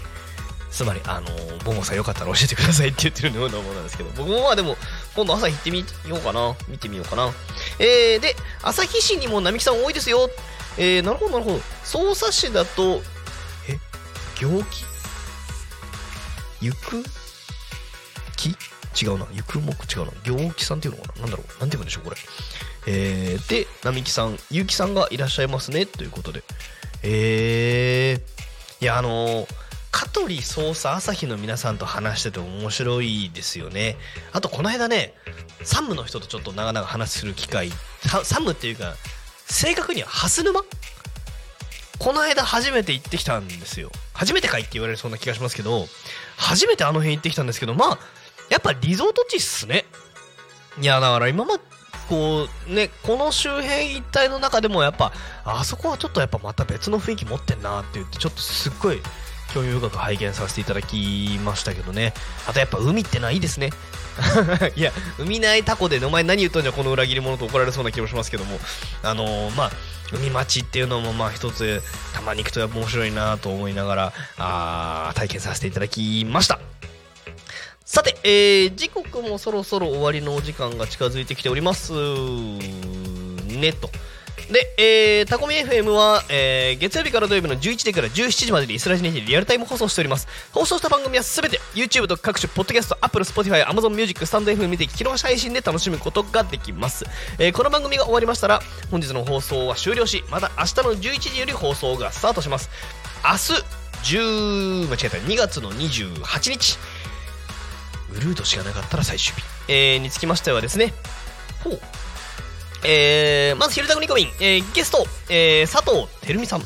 つまりあのボンゴさんよかったら教えてくださいって言ってるようなものなんですけど僕もまあでも今度朝行ってみようかな。見てみようかな。えー、で旭市にも並木さん多いですよ。えー、なるほどなるほど。匝瑳市だとえ行基行く？木違うな。行く目？違うな。行基さんっていうのかな？なんだろう？なんて言うんでしょうこれ。えー、で並木さん結城さんがいらっしゃいますね。ということで。えー、いやあのー香取捜査朝日の皆さんと話してて面白いですよね。あとこの間ねサムの人とちょっと長々話する機会サムっていうか正確には蓮沼？この間初めて行ってきたんですよ。初めてかいって言われるそんな気がしますけど初めてあの辺行ってきたんですけどまあやっぱリゾート地っすね。いやだから今までこうねこの周辺一帯の中でもやっぱあそこはちょっとやっぱまた別の雰囲気持ってんなって言ってちょっとすっごい興味深く拝見させていただきましたけどね。あとやっぱ海ってのはいいですね。いや海ないタコでお前何言っとんじゃこの裏切り者と怒られそうな気もしますけども。あのー、まあ海町っていうのもまあ一つたまに行くとやっぱ面白いなと思いながらあ体験させていただきました。さて、えー、時刻もそろそろ終わりのお時間が近づいてきておりますねと。で、えー、タコミ FM は、えー、月曜日から土曜日の11時から17時までにイスラジネにリアルタイム放送しております。放送した番組はすべて YouTube と各種ポッドキャスト、Apple、Spotify、Amazon Music、スタンド FM にて聞き逃し配信で楽しむことができます。えー、この番組が終わりましたら、本日の放送は終了し、また明日の11時より放送がスタートします。明日、10、間違えた、2月の28日、ウルードしがなかったら最終日、えー、につきましてはですね、ほう、えー、まず、昼タグニコミン、えー、ゲスト、えー、佐藤照美さん。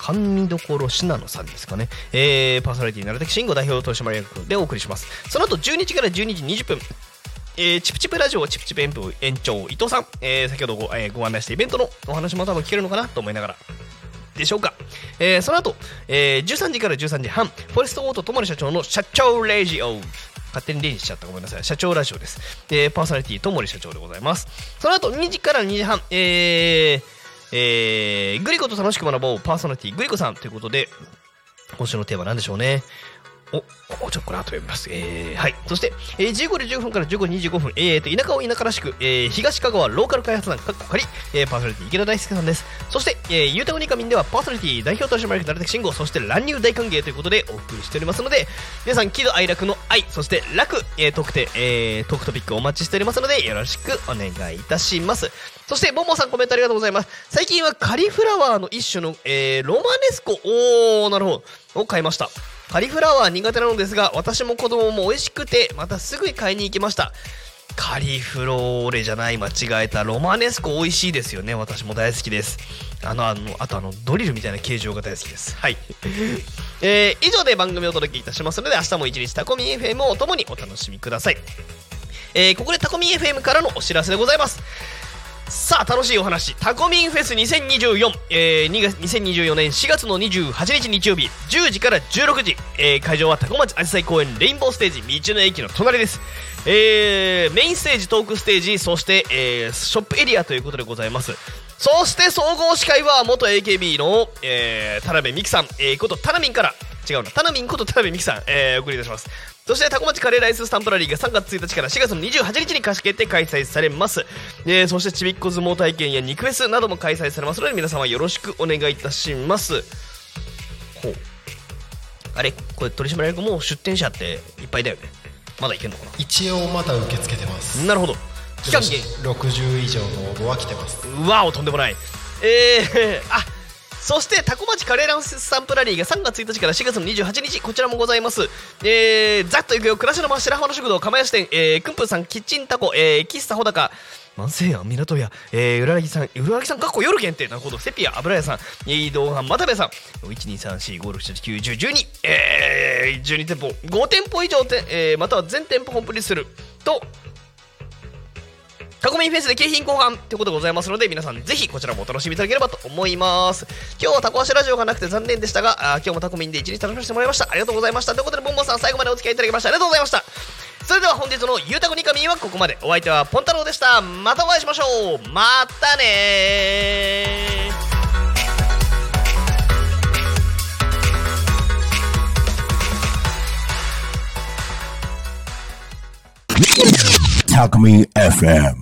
甘味どころ信濃さんですかね。えー、パーソナリティ、なるたき慎吾代表取締役でお送りします。その後、12時から12時20分、えー、チプチプラジオチプチプ演舞延長伊藤さん、えー、先ほどご,、えー、ご案内したイベントのお話も多分聞けるのかなと思いながらでしょうか、えー、その後、えー、13時から13時半フォレストオート友利社長の社長レジオ勝手に例にしちゃったごめんなさい。社長ラジオです、えー、パーソナリティと森社長でございます。その後2時から2時半。えー、えー、グリコと楽しく学ぼう。パーソナリティグリコさんということで今週のテーマなんでしょうね。お、おちょっとこれ後読みます。えー、はい。そして、えー、15時15分から15時25分、えーと、田舎を田舎らしく、えー、東香川ローカル開発団、かっこかり、えー、パーソナリティ池田大輔さんです。そして、えー、ゆうたこにかみんではパーソナリティ代表取締役成田慎吾、そして乱入大歓迎ということでお送りしておりますので、皆さん、喜怒哀楽の愛、そして楽、えー、特定、えー、トークトピックお待ちしておりますので、よろしくお願いいたします。そして、ボンボンさんコメントありがとうございます。最近はカリフラワーの一種の、えー、ロマネスコ、おー、なるほど、を買いました。カリフラワー苦手なのですが私も子供も美味しくてまたすぐに買いに行きました。カリフローレじゃない間違えたロマネスコ美味しいですよね。私も大好きです。あのあのあとあのドリルみたいな形状が大好きです。はい。えー、以上で番組をお届けいたしますので明日も一日タコミ FM を共にお楽しみください。えー、ここでタコミ FM からのお知らせでございますさあ楽しいお話。タコミンフェス2024、えー、2月2024年4月の28日日曜日10時から16時、えー、会場はタコ町あじさい公園レインボーステージ道の駅の隣です。えー、メインステージトークステージそして、えー、ショップエリアということでございます。そして総合司会は元 AKB の、えー、田辺美樹さん、えー、ことタナミンから。違うな。タナミンこと田辺美希さん、えー、お送りいたします。そしてタコ町カレーライススタンプラリーが3月1日から4月の28日に貸し切って開催されます、えー、そしてちびっこ相撲体験や肉フェスなども開催されますので皆様よろしくお願いいたします。ほう。あれ？これ取締役もう出店者っていっぱいだよね。まだいけんのか一応まだ受け付けてます。ななるほど期間限60以上の応募は来てます。うわおとんでもない。えー、あそしてタコ町カレーランススタンプラリーが3月1日から4月の28日こちらもございます。えー、ざっといくよ暮らしの真白浜の食堂釜屋支店えー、くんぷんさんキッチンタコえー、喫茶穂高万世庵港屋、えー、浦木さん、浦木さん、かっこ夜限定、なるほど、セピア、油屋さん、移動班、又部さん、1234567891012、えー、12店舗、5店舗以上て、えー、または全店舗コンプリートすると、タコミンフェスで景品交換ということでございますので皆さんぜひこちらもお楽しみいただければと思います。今日はタコ足ラジオがなくて残念でしたがあ今日もタコミンで一日楽しませてもらいました。ありがとうございました。ということでボンボンさん最後までお付き合いいただきましてありがとうございました？それでは本日のゆうたこにかみはここまで。お相手はポンタロウでした。またお会いしましょう。またねー。Talk Me FM